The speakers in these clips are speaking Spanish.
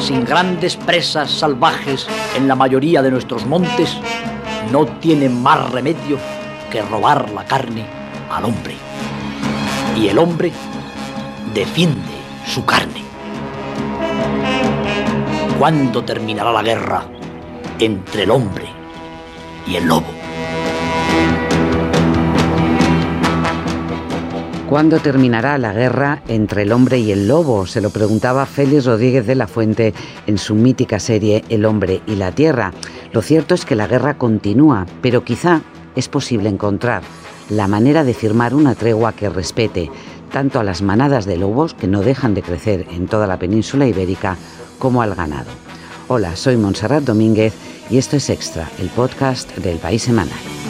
sin grandes presas salvajes en la mayoría de nuestros montes, no tiene más remedio que robar la carne al hombre. Y el hombre defiende su carne. ¿Cuándo terminará la guerra entre el hombre y el lobo? ¿Cuándo terminará la guerra entre el hombre y el lobo? Se lo preguntaba Félix Rodríguez de la Fuente en su mítica serie El hombre y la tierra. Lo cierto es que la guerra continúa, pero quizá es posible encontrar la manera de firmar una tregua que respete tanto a las manadas de lobos, que no dejan de crecer en toda la península ibérica, como al ganado. Hola, soy Montserrat Domínguez y esto es Extra, el podcast del País Semanal.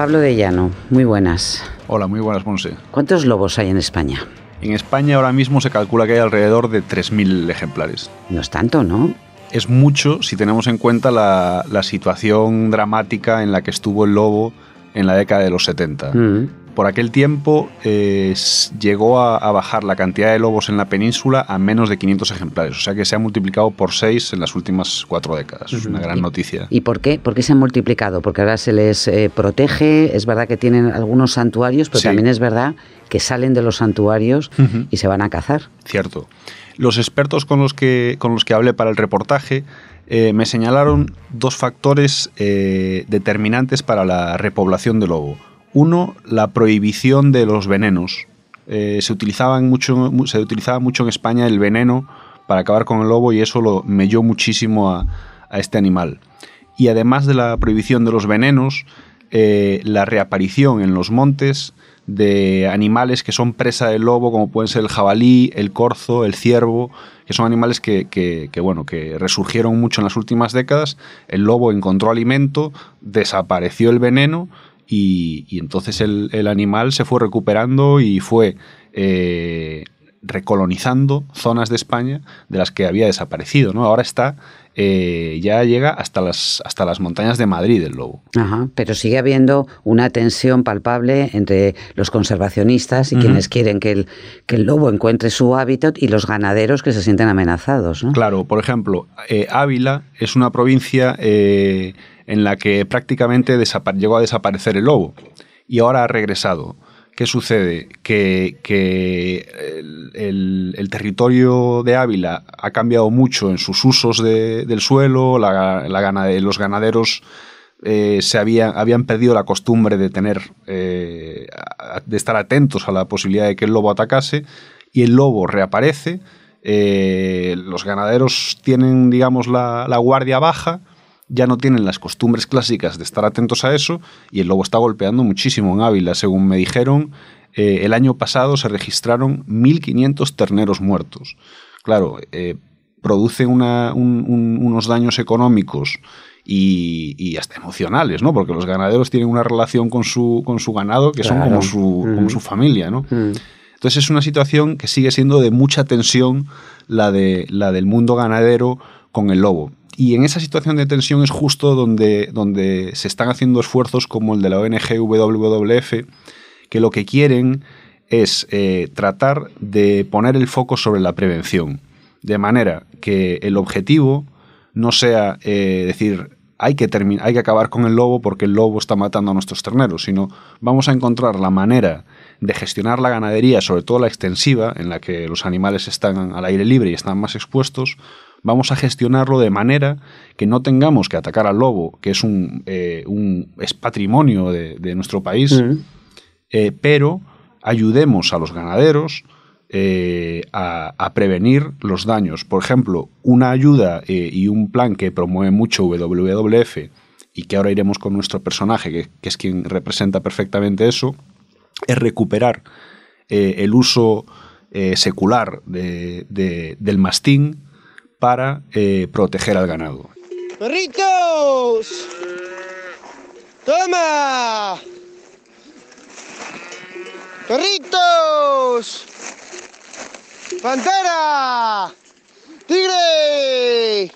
Pablo de Llano, muy buenas. Hola, muy buenas, Monse. ¿Cuántos lobos hay en España? En España ahora mismo se calcula que hay alrededor de 3.000 ejemplares. No es tanto, ¿no? Es mucho si tenemos en cuenta la, situación dramática en la que estuvo el lobo en la década de los 70 por aquel tiempo eh, llegó a, bajar la cantidad de lobos en la península a menos de 500 ejemplares, o sea que se ha multiplicado por 6 en las últimas cuatro décadas. Es una gran noticia. ¿Y por qué? ¿Por qué se han multiplicado? Porque ahora se les eh, protege, es verdad que tienen algunos santuarios, pero también es verdad que salen de los santuarios y se van a cazar. Cierto. Los expertos con los que, con los que hablé para el reportaje eh, me señalaron dos factores determinantes para la repoblación del lobo. Uno, la prohibición de los venenos. Eh, se, utilizaban mucho, se utilizaba mucho en España el veneno para acabar con el lobo y eso lo melló muchísimo a, este animal. Y además de la prohibición de los venenos, eh, la reaparición en los montes de animales que son presa del lobo, como pueden ser el jabalí, el corzo, el ciervo, que son animales que, que, bueno, que resurgieron mucho en las últimas décadas. El lobo encontró alimento, desapareció el veneno y, entonces el, animal se fue recuperando y fue eh, recolonizando zonas de España de las que había desaparecido. ¿no? Ahora está, eh, ya llega hasta las, hasta las montañas de Madrid el lobo. Ajá, pero sigue habiendo una tensión palpable entre los conservacionistas y quienes quieren que el, que el lobo encuentre su hábitat y los ganaderos que se sienten amenazados. ¿no? Claro, por ejemplo, eh, Ávila es una provincia en la que prácticamente llegó a desaparecer el lobo y ahora ha regresado. ¿Qué sucede? Que, el, territorio de Ávila ha cambiado mucho en sus usos del suelo, los ganaderos eh, se habían perdido la costumbre de tener, eh, de estar atentos a la posibilidad de que el lobo atacase y el lobo reaparece. Eh, los ganaderos tienen, digamos, la guardia baja ya no tienen las costumbres clásicas de estar atentos a eso y el lobo está golpeando muchísimo en Ávila. Según me dijeron, eh, el año pasado se registraron 1.500 terneros muertos. Claro, eh, produce unos daños económicos y, hasta emocionales, ¿no? Porque los ganaderos tienen una relación con su, con su ganado que son como su, como su familia, ¿no? Mm. Entonces es una situación que sigue siendo de mucha tensión la, de, la del mundo ganadero con el lobo. Y en esa situación de tensión es justo donde, donde se están haciendo esfuerzos como el de la ONG WWF, que lo que quieren es eh, tratar de poner el foco sobre la prevención, de manera que el objetivo no sea eh, decir hay que, hay que acabar con el lobo porque el lobo está matando a nuestros terneros, sino vamos a encontrar la manera de gestionar la ganadería, sobre todo la extensiva, en la que los animales están al aire libre y están más expuestos, vamos a gestionarlo de manera que no tengamos que atacar al lobo, que es un, eh, es patrimonio de, nuestro país, eh, pero ayudemos a los ganaderos eh, a, prevenir los daños. Por ejemplo, una ayuda y un plan que promueve mucho WWF y que ahora iremos con nuestro personaje, que, es quien representa perfectamente eso, es recuperar el uso secular del mastín para eh, proteger al ganado. ¡Perritos! ¡Toma! ¡Perritos! ¡Pantera! ¡Tigre!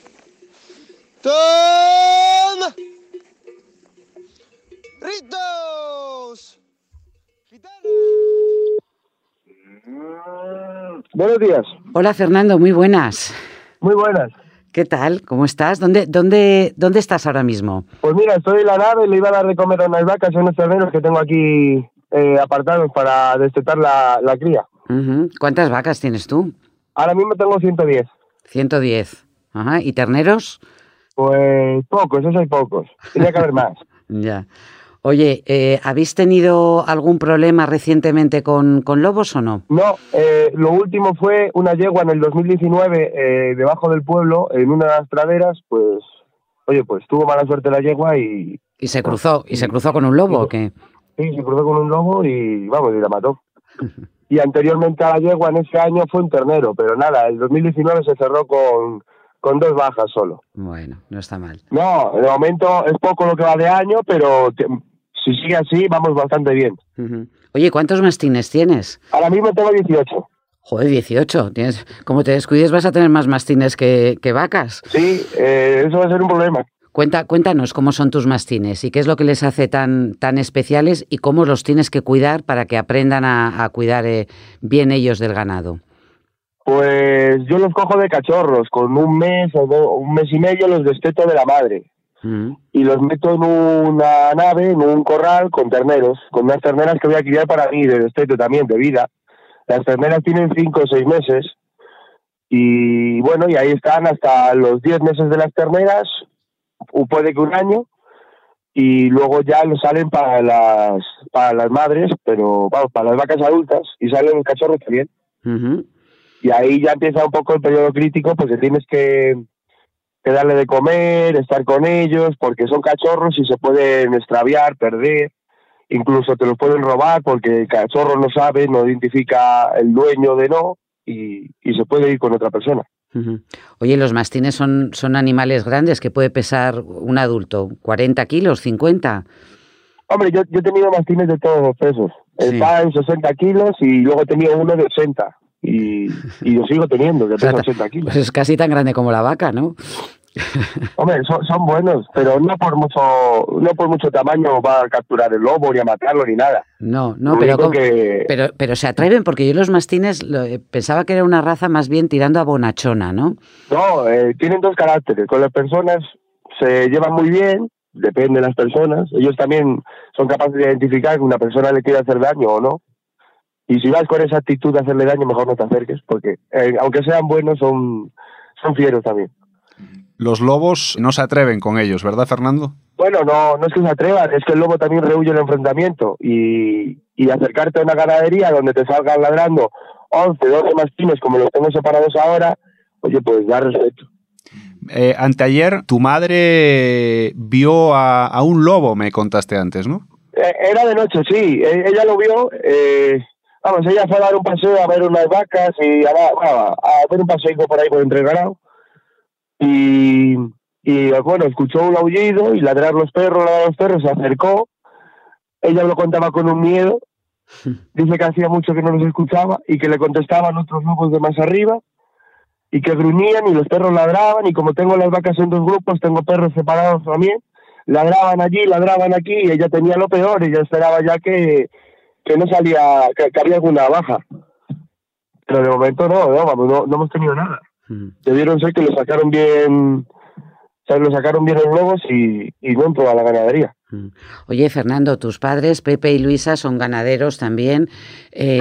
¡Tom! ¡Ritos! Buenos días. Hola Fernando, muy buenas. Muy buenas. ¿Qué tal? ¿Cómo estás? ¿Dónde, dónde, dónde estás ahora mismo? Pues mira, estoy en la nave, le iba a dar de comer a unas vacas y unos terneros que tengo aquí eh, apartados para destetar la, la cría. ¿Cuántas vacas tienes tú? Ahora mismo tengo 110. 110. Ajá. ¿Y terneros? Pues pocos, esos hay pocos. Tenía que haber más. Ya. Oye, eh, ¿habéis tenido algún problema recientemente con, con lobos o no? No, eh, lo último fue una yegua en el 2019 eh, debajo del pueblo, en unas praderas, pues, oye, pues tuvo mala suerte la yegua y ¿Y se cruzó? ¿Y se cruzó con un lobo o qué? sí, se cruzó con un lobo y, vamos, y la mató. Y anteriormente a la yegua en ese año fue un ternero, pero nada, el 2019 se cerró con, con dos bajas solo. Bueno, no está mal. No, de momento es poco lo que va de año, pero si sigue así, vamos bastante bien. Oye, ¿cuántos mastines tienes? Ahora mismo tengo 18. Joder, 18. Tienes, como te descuides vas a tener más mastines que, que vacas. Sí, eh, eso va a ser un problema. Cuenta, cuéntanos cómo son tus mastines y qué es lo que les hace tan, tan especiales y cómo los tienes que cuidar para que aprendan a, a cuidar eh, bien ellos del ganado. Pues yo los cojo de cachorros, con un mes o do- un mes y medio los desteto de la madre Y los meto en una nave, en un corral con terneros, con unas terneras que voy a criar para mí de desteto también, de vida. Las terneras tienen cinco o seis meses y bueno, y ahí están hasta los 10 meses de las terneras, o puede que un año, y luego ya lo salen para las para las madres, pero vamos, para las vacas adultas, y salen los cachorros también. Ujú. Y ahí ya empieza un poco el periodo crítico, porque tienes que, que darle de comer, estar con ellos, porque son cachorros y se pueden extraviar, perder, incluso te los pueden robar porque el cachorro no sabe, no identifica el dueño de no, y, y se puede ir con otra persona. Oye, los mastines son, son animales grandes que puede pesar un adulto, 40 kilos, 50. Hombre, yo, yo he tenido mastines de todos los pesos. Sí. Está en 60 kilos y luego he tenido uno de 80. Y, y yo sigo teniendo, que O sea, ta- 80 kilos. Pues es casi tan grande como la vaca, ¿no? Hombre, son, son buenos, pero no por mucho no por mucho tamaño va a capturar el lobo ni a matarlo ni nada. No, no, pero, único ¿cómo- que- pero, pero se atreven porque yo los mastines lo- eh, pensaba que era una raza más bien tirando a bonachona, ¿no? No, eh, tienen dos caracteres. Con las personas se llevan muy bien, depende de las personas. Ellos también son capaces de identificar que una persona le quiere hacer daño o no. Y si vas con esa actitud de hacerle daño, mejor no te acerques, porque eh, aunque sean buenos, son, son fieros también. Los lobos no se atreven con ellos, ¿verdad, Fernando? Bueno, no, no es que se atrevan, es que el lobo también rehuye el enfrentamiento y, y acercarte a una ganadería donde te salgan ladrando 11, 12 mastines como los tengo separados ahora, oye, pues da respeto. Eh, anteayer tu madre vio a, a un lobo, me contaste antes, ¿no? Eh, era de noche, sí, e- ella lo vio, eh, vamos, ella fue a dar un paseo a ver unas vacas y a, dar- bueno, a hacer un paseo por ahí por entre ganado y, y bueno, escuchó un aullido y ladrar los perros, ladrar los perros, se acercó, ella lo contaba con un miedo, dice que hacía mucho que no los escuchaba y que le contestaban otros lobos de más arriba y que gruñían y los perros ladraban y como tengo las vacas en dos grupos, tengo perros separados también, ladraban allí, ladraban aquí y ella tenía lo peor, ella esperaba ya que, que no salía, que, que había alguna baja. Pero de momento no, no, vamos, no, no hemos tenido nada. Ujú. Debieron ser que lo sacaron bien, o sea, lo sacaron bien los lobos y, y no en toda la ganadería. Mm. Oye, Fernando, tus padres, Pepe y Luisa, son ganaderos también, eh,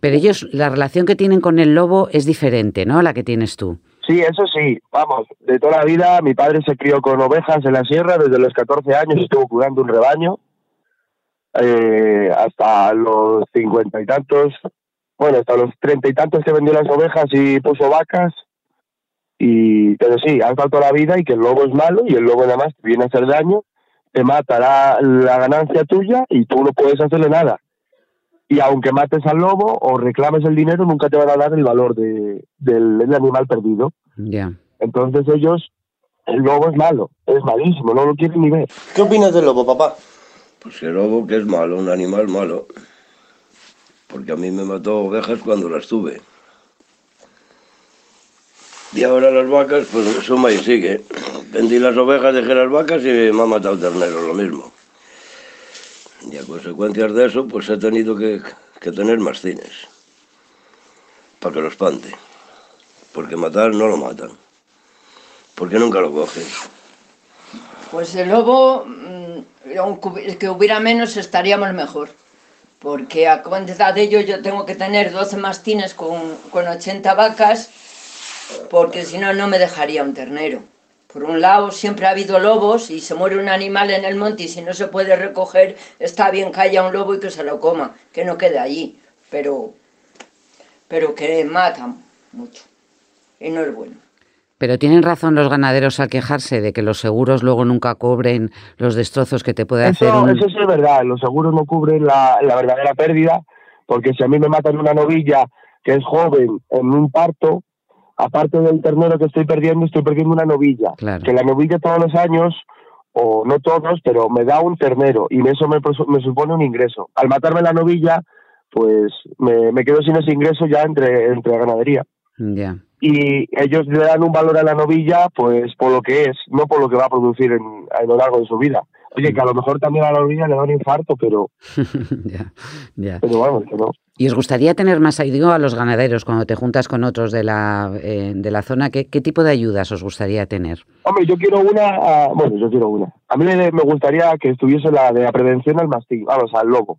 pero ellos, la relación que tienen con el lobo es diferente, ¿no? A la que tienes tú. Sí, eso sí, vamos, de toda la vida mi padre se crió con ovejas en la sierra, desde los 14 años estuvo cuidando un rebaño, eh, hasta los cincuenta y tantos, bueno, hasta los treinta y tantos que vendió las ovejas y puso vacas, y pero sí, ha estado toda la vida y que el lobo es malo y el lobo nada más te viene a hacer daño, te mata la, la ganancia tuya y tú no puedes hacerle nada. Y aunque mates al lobo o reclames el dinero, nunca te van a dar el valor de, del, del animal perdido. Entonces ellos, el lobo es malo, es malísimo, no lo quieren ni ver. ¿Qué opinas del lobo, papá? Pues el lobo que es malo, un animal malo. Porque a mí me mató ovejas cuando las tuve. Y ahora las vacas, pues suma y sigue. Vendí las ovejas, dejé las vacas y me ha matado ternero, lo mismo. Y a consecuencias de eso, pues he tenido que, que tener mastines para que lo espante. Porque matar no lo matan. Porque nunca lo cogen. Pues el lobo, mm, que hubiera menos, estaríamos mejor. Porque a cuenta de ello yo tengo que tener 12 mastines con, con 80 vacas, porque si no, no me dejaría un ternero. Por un lado, siempre ha habido lobos y se muere un animal en el monte y si no se puede recoger, está bien que haya un lobo y que se lo coma, que no quede allí. Pero, pero que matan mucho y no es bueno. Pero tienen razón los ganaderos al quejarse de que los seguros luego nunca cubren los destrozos que te puede hacer Eso, un... eso sí es verdad, los seguros no cubren la, la verdadera pérdida, porque si a mí me matan una novilla que es joven en un parto, aparte del ternero que estoy perdiendo, estoy perdiendo una novilla. Claro. Que la novilla todos los años, o no todos, pero me da un ternero y eso me, supone un ingreso. Al matarme la novilla, pues me, me quedo sin ese ingreso ya entre, entre ganadería. Ya. Y ellos le dan un valor a la novilla, pues por lo que es, no por lo que va a producir en, a lo largo de su vida. Oye, que a lo mejor también a la novilla le da un infarto, pero, ya, ya. pero vamos, que no. ¿Y os gustaría tener más, digo a los ganaderos, cuando te juntas con otros de la, eh, de la zona, ¿qué, qué tipo de ayudas os gustaría tener? Hombre, yo quiero una, ah, bueno, yo quiero una. A mí me, me gustaría que estuviese la de la prevención al mastín, vamos, al lobo.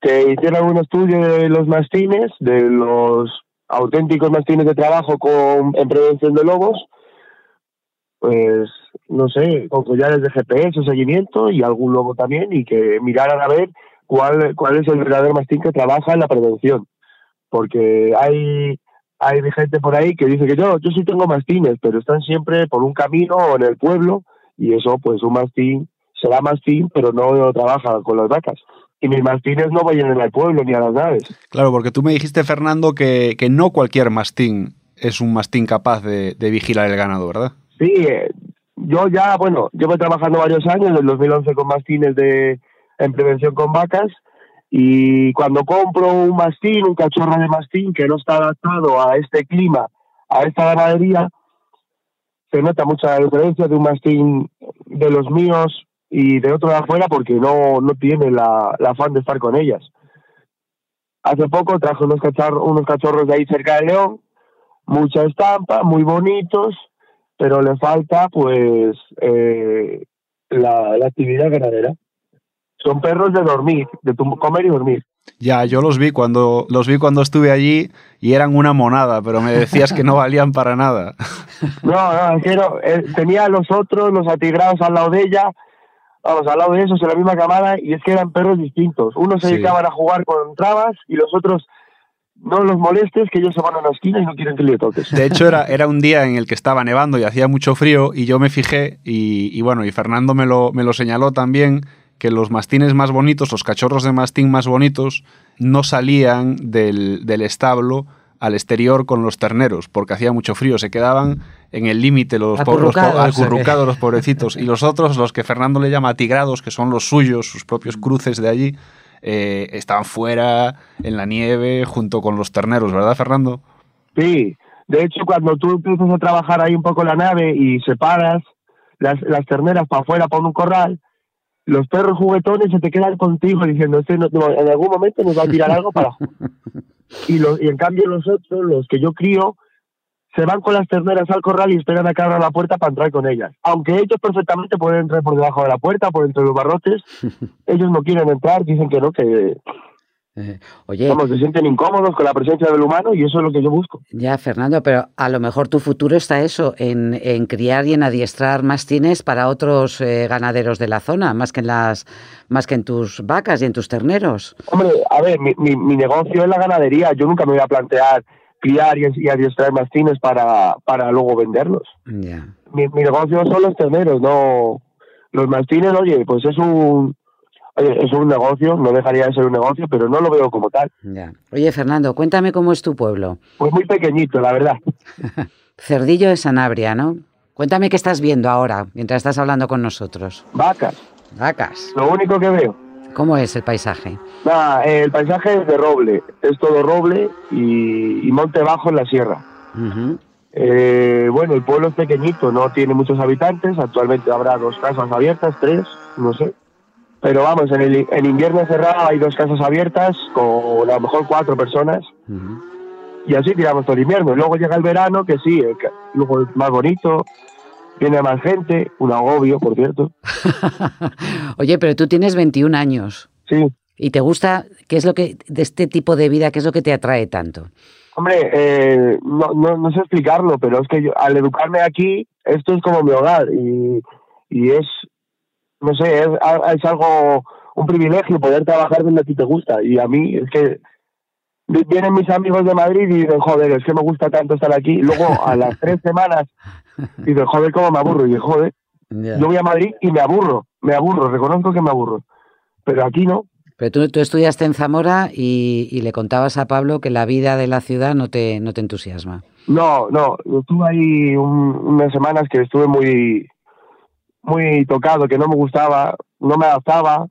Que hicieran un estudio de los mastines, de los auténticos mastines de trabajo con, en prevención de lobos, pues, no sé, con collares de GPS, seguimiento y algún lobo también, y que miraran a ver cuál, cuál es el verdadero mastín que trabaja en la prevención. Porque hay, hay gente por ahí que dice que yo, yo sí tengo mastines, pero están siempre por un camino o en el pueblo, y eso, pues un mastín será mastín, pero no trabaja con las vacas. Y mis mastines no vayan en el pueblo ni a las naves. Claro, porque tú me dijiste, Fernando, que, que no cualquier mastín es un mastín capaz de, de vigilar el ganado, ¿verdad? Sí, eh, yo ya, bueno, llevo trabajando varios años, el 2011 con mastines de, en prevención con vacas, y cuando compro un mastín, un cachorro de mastín que no está adaptado a este clima, a esta ganadería, se nota mucha diferencia de un mastín de los míos y de otro de afuera porque no, no tiene la, la afán de estar con ellas. Hace poco traje unos, cachorros, unos cachorros de ahí cerca de León, mucha estampa, muy bonitos, pero le falta pues eh, la, la actividad ganadera. Son perros de dormir, de comer y dormir. Ya, yo los vi cuando los vi cuando estuve allí y eran una monada, pero me decías que no valían para nada. No, no, es que no, eh, tenía a los otros, los atigrados al lado de ella, vamos, al lado de esos en la misma camada, y es que eran perros distintos. Unos se Sí. dedicaban a jugar con trabas y los otros no los molestes, que ellos se van a una esquina y no quieren que le toques. De hecho, era, era un día en el que estaba nevando y hacía mucho frío y yo me fijé y, y bueno, y Fernando me lo, me lo señaló también que los mastines más bonitos, los cachorros de mastín más bonitos, no salían del, del establo al exterior con los terneros, porque hacía mucho frío, se quedaban en el límite los pobres, Acurrucados, los pobrecitos. Y los otros, los que Fernando le llama tigrados, que son los suyos, sus propios cruces de allí, eh, estaban fuera, en la nieve, junto con los terneros, ¿verdad, Fernando? Sí, de hecho, cuando tú empiezas a trabajar ahí un poco la nave y separas las, las terneras para afuera, para un corral, los perros juguetones se te quedan contigo diciendo, este no- no, en algún momento nos va a tirar algo para... Y, los- y en cambio los otros, los que yo crío, se van con las terneras al corral y esperan a que abra la puerta para entrar con ellas. Aunque ellos perfectamente pueden entrar por debajo de la puerta, por entre los barrotes, ellos no quieren entrar, dicen que no, que Eh, oye, vamos, se sienten incómodos con la presencia del humano y eso es lo que yo busco. ya Fernando, pero a lo mejor tu futuro está eso, en, en criar y en adiestrar mastines para otros eh, ganaderos de la zona, más que en las, más que en tus vacas y en tus terneros. Hombre, a ver, mi, mi, mi negocio es la ganadería. Yo nunca me voy a plantear criar y, y adiestrar mastines para, para luego venderlos. Ya. Mi, mi negocio son los terneros, no los mastines. Oye, pues es un es un negocio, no dejaría de ser un negocio, pero no lo veo como tal. Ya. Oye, Fernando, cuéntame cómo es tu pueblo. Pues muy pequeñito, la verdad. Cerdillo de Sanabria, ¿no? Cuéntame qué estás viendo ahora, mientras estás hablando con nosotros. Vacas, Vacas. lo único que veo. ¿Cómo es el paisaje? Nada, el paisaje es de roble, es todo roble y, y monte bajo en la sierra. Eh, bueno, el pueblo es pequeñito, no tiene muchos habitantes. Actualmente habrá dos casas abiertas, tres, no sé. Pero vamos, en el en invierno cerrado hay dos casas abiertas con a lo mejor cuatro personas. Y así tiramos todo el invierno. Luego llega el verano, que sí, el luego es más bonito, viene más gente, un agobio, por cierto. Oye, pero tú tienes 21 años. Sí. ¿Y te gusta, qué es lo que, de este tipo de vida, qué es lo que te atrae tanto? Hombre, eh, no, no, no sé explicarlo, pero es que yo, al educarme aquí, esto es como mi hogar y, y es, no sé, es, es algo, un privilegio poder trabajar donde a ti te gusta. Y a mí es que vi- vienen mis amigos de Madrid y dicen, joder, es que me gusta tanto estar aquí. Luego, a las tres semanas, dicen, joder, cómo me aburro. Y dije, joder, yo voy a Madrid y me aburro, me aburro, reconozco que me aburro. Pero aquí no. Pero tú, tú estudiaste en Zamora y, y le contabas a Pablo que la vida de la ciudad no te, no te entusiasma. No, no, estuve ahí un- unas semanas que estuve muy, muy tocado, que no me gustaba, no me adaptaba,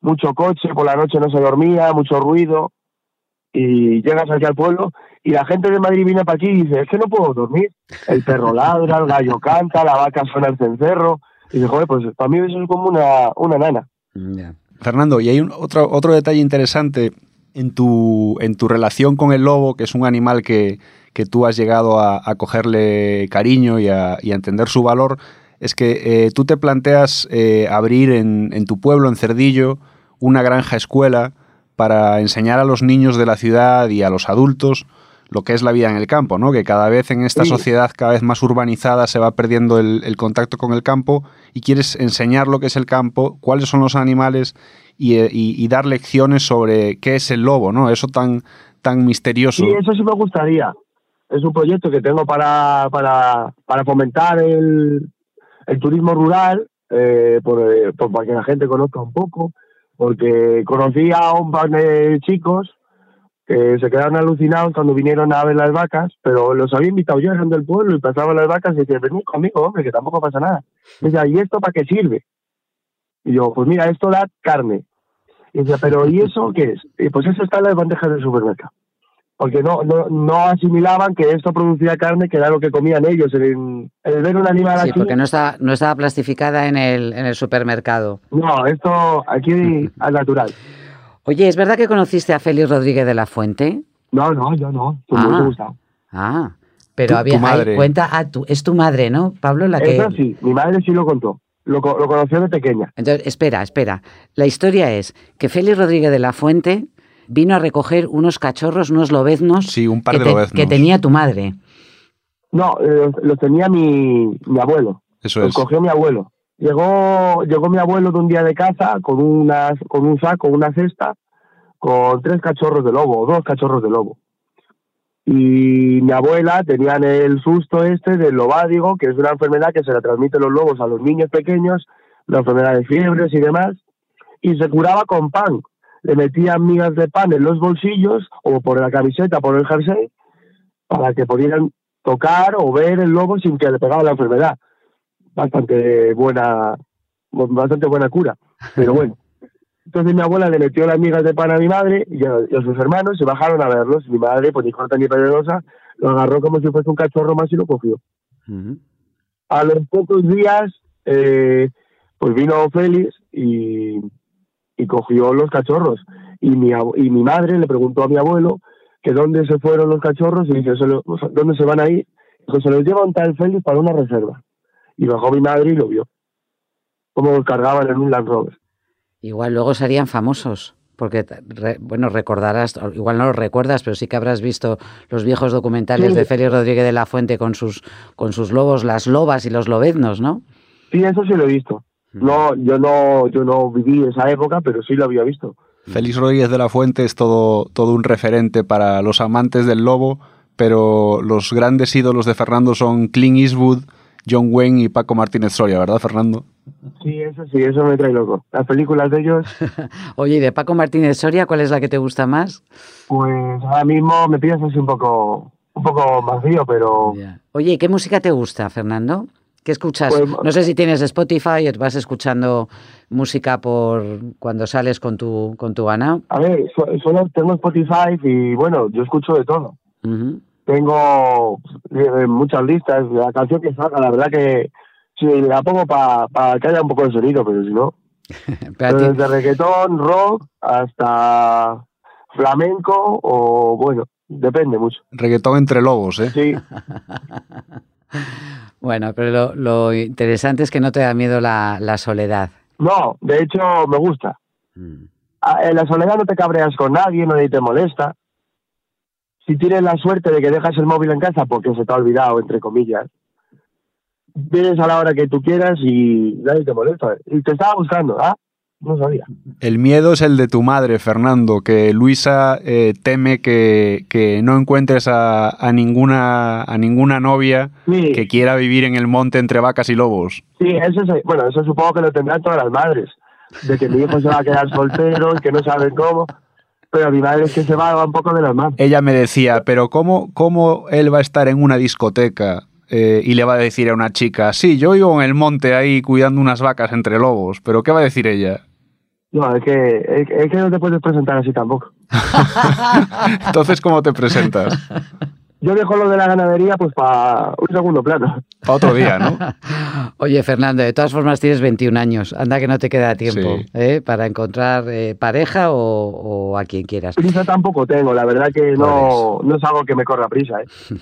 mucho coche, por la noche no se dormía, mucho ruido, y llegas aquí al pueblo y la gente de Madrid viene para aquí y dice, es que no puedo dormir, el perro ladra, el gallo canta, la vaca suena el cencerro, y dice, joder, pues para mí eso es como una, una nana. Fernando, y hay un, otro, otro detalle interesante en tu, en tu relación con el lobo, que es un animal que, que tú has llegado a, a cogerle cariño y a, y a entender su valor, es que eh, tú te planteas eh, abrir en, en tu pueblo, en Cerdillo, una granja escuela para enseñar a los niños de la ciudad y a los adultos lo que es la vida en el campo, ¿no? Que cada vez en esta Sí. sociedad cada vez más urbanizada se va perdiendo el, el contacto con el campo y quieres enseñar lo que es el campo, cuáles son los animales y, eh, y- y dar lecciones sobre qué es el lobo, ¿no? Eso tan, tan misterioso. Sí, eso sí me gustaría. Es un proyecto que tengo para, para, para fomentar el, el turismo rural, eh, por, eh, por- para que la gente conozca un poco, porque conocí a un par de chicos que se quedaron alucinados cuando vinieron a ver las vacas, pero los había invitado yo, eran del pueblo, y pasaban las vacas y decían, venid conmigo, hombre, que tampoco pasa nada. Y decía, ¿y esto para qué sirve? Y yo, pues mira, esto da carne. Y decía, pero ¿y eso qué es? Y pues eso está en las bandejas del supermercado porque no, no, no asimilaban que esto producía carne, que era lo que comían ellos. El, el ver un animal Sí, así, porque no estaba, no estaba plastificada en el, en el supermercado. no, esto aquí al natural. Oye, ¿es verdad que conociste a Félix Rodríguez de la Fuente? No, no, yo no, tú Ah. me gustado. Ah, pero había, cuenta, ah, tu- es tu madre, ¿no, Pablo? La que... Sí, mi madre sí lo contó, lo, co- lo conoció de pequeña. Entonces, espera, espera. La historia es que Félix Rodríguez de la Fuente vino a recoger unos cachorros, unos lobeznos, Sí, un par que, de te- lobeznos. que tenía tu madre. No, eh, los, los tenía mi, mi abuelo, Eso los es. cogió mi abuelo. Llegó, llegó mi abuelo de un día de caza con, unas, con un saco, una cesta, con tres cachorros de lobo, o dos cachorros de lobo. Y mi abuela tenían el susto este del lobádigo, que es una enfermedad que se la transmite los lobos a los niños pequeños, la enfermedad de fiebres y demás, y se curaba con pan. Le metían migas de pan en los bolsillos o por la camiseta, por el jersey, para que pudieran tocar o ver el lobo sin que le pegara la enfermedad. Bastante buena, bastante buena cura. Pero bueno. Entonces mi abuela le metió las migas de pan a mi madre y a, y a sus hermanos y bajaron a verlos. Mi madre, pues ni corta ni peligrosa, lo agarró como si fuese un cachorro más y lo cogió. Ujú. A los pocos días, eh, pues vino Félix y, y cogió los cachorros. Y mi, y mi madre le preguntó a mi abuelo que dónde se fueron los cachorros y dice, "Se lo- ¿dónde se van a ir? Dijo, se los lleva un tal Félix para una reserva. Y bajó mi madre y lo vio. Cómo los cargaban en un Land Rover. Igual luego serían famosos, porque, re- bueno, recordarás, igual no lo recuerdas, pero sí que habrás visto los viejos documentales Sí. de Félix Rodríguez de la Fuente con sus, con sus lobos, las lobas y los lobeznos, ¿no? Sí, eso sí lo he visto. No, yo no, yo no viví esa época, pero sí lo había visto. Félix Rodríguez de la Fuente es todo, todo un referente para los amantes del lobo, pero los grandes ídolos de Fernando son Clint Eastwood, John Wayne y Paco Martínez Soria, ¿verdad, Fernando? Sí, eso sí, eso me trae loco. Las películas de ellos, Oye, y de Paco Martínez Soria, ¿cuál es la que te gusta más? pues ahora mismo me pillas así un poco, un poco vacío, pero Oye, ¿y qué música te gusta, Fernando? ¿Qué escuchas? Pues- no sé si tienes Spotify o vas escuchando música por cuando sales con tu, con tu Ana. a ver, so- solo tengo Spotify y bueno, yo escucho de todo. Tengo eh, muchas listas. La canción que salga, la verdad que sí, la pongo para que haya un poco de sonido, pero si no. Pero ti- Desde reggaetón, rock, hasta flamenco o bueno, depende mucho. Reggaetón entre lobos, ¿eh? Sí, Bueno, pero lo, lo interesante es que no te da miedo la, la soledad. no, de hecho me gusta. Mm. En la soledad no te cabreas con nadie, nadie te molesta. Si tienes la suerte de que dejas el móvil en casa porque se te ha olvidado, entre comillas, vienes a la hora que tú quieras y nadie te molesta. Y te estaba buscando, ¿ah? No sabía. El miedo es el de tu madre, Fernando, que Luisa eh, teme que, que no encuentres a, a ninguna, a ninguna novia Sí, que quiera vivir en el monte entre vacas y lobos. sí, eso es, bueno, eso supongo que lo tendrán todas las madres, de que mi hijo se va a quedar soltero y que no saben cómo. Pero mi madre es que se va, va un poco de las manos. Ella me decía, pero ¿cómo, cómo él va a estar en una discoteca eh, y le va a decir a una chica, sí, yo vivo en el monte ahí cuidando unas vacas entre lobos, pero ¿qué va a decir ella? No, es que, es, es que no te puedes presentar así tampoco. Entonces, ¿cómo te presentas? Yo dejo lo de la ganadería pues para un segundo plano. Para otro día, ¿no? Oye, Fernando, de todas formas tienes 21 años. Anda que no te queda tiempo Sí. ¿eh? para encontrar eh, pareja o, o a quien quieras. Prisa tampoco tengo, la verdad que no, no es algo que me corra prisa. ¿eh?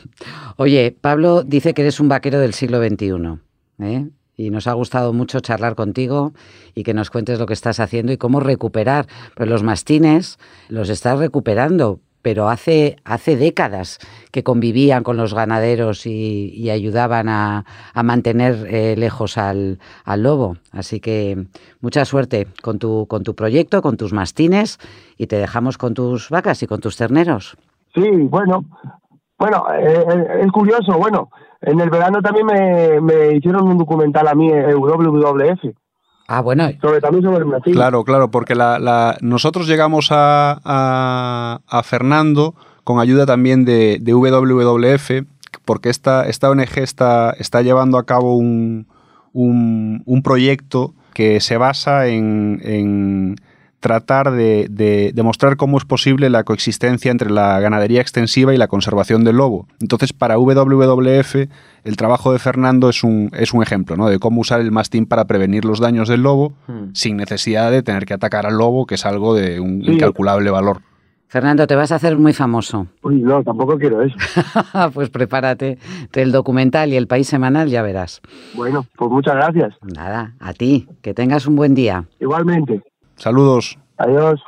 Oye, Pablo dice que eres un vaquero del siglo XXI. ¿eh? Y nos ha gustado mucho charlar contigo y que nos cuentes lo que estás haciendo y cómo recuperar. Los mastines los estás recuperando, pero hace, hace décadas que convivían con los ganaderos y, ayudaban a, a mantener eh, lejos al, al lobo. Así que mucha suerte con tu, con tu proyecto, con tus mastines y te dejamos con tus vacas y con tus terneros. Sí, bueno, bueno, eh, eh, es curioso, bueno, en el verano también me, me hicieron un documental a mí, eh, WWF, Ah, bueno, sobre, también sobre el mastín. Claro, claro, porque la, la- nosotros llegamos a, a- a Fernando con ayuda también de, de WWF, porque esta, esta ONG está, está llevando a cabo un, un- un proyecto que se basa en, en tratar de, de demostrar cómo es posible la coexistencia entre la ganadería extensiva y la conservación del lobo. Entonces, para WWF, el trabajo de Fernando es un, es un ejemplo ¿no? de cómo usar el mastín para prevenir los daños del lobo sin necesidad de tener que atacar al lobo, que es algo de un Sí. incalculable valor. Fernando, te vas a hacer muy famoso. Uy, no, tampoco quiero eso. pues prepárate. El documental y el país semanal ya verás. Bueno, pues muchas gracias. Nada, a ti. Que tengas un buen día. Igualmente. Saludos. Adiós.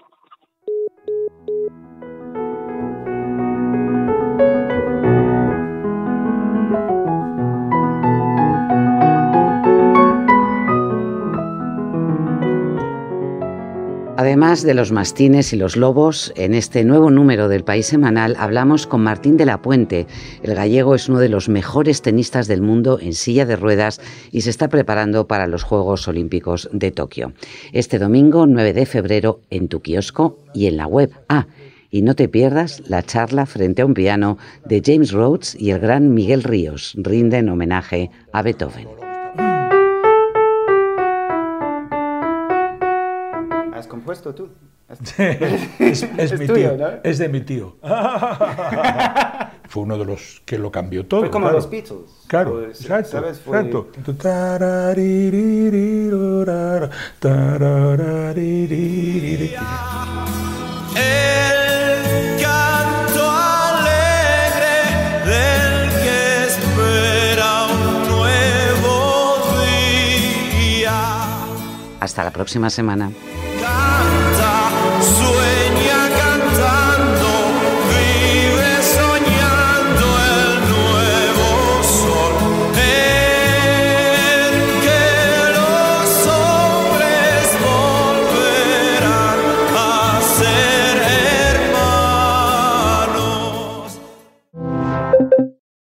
Además de los mastines y los lobos, en este nuevo número del País Semanal hablamos con Martín de la Puente. El gallego es uno de los mejores tenistas del mundo en silla de ruedas y se está preparando para los Juegos Olímpicos de Tokio. Este domingo, 9 de febrero, en tu kiosco y en la web. Ah, y no te pierdas la charla frente a un piano de James Rhodes y el gran Miguel Ríos. Rinden homenaje a Beethoven. ¿Has compuesto tú? es, es Es mi tuyo, tío, ¿no? es de mi tío. Fue uno de los que lo cambió todo. Fue como claro. los Beatles. Claro, Pues, exacto, ¿sabes? Fue- exacto. Tarariririrorara, taraririririri. El canto alegre del que espera un nuevo día. Hasta la próxima semana.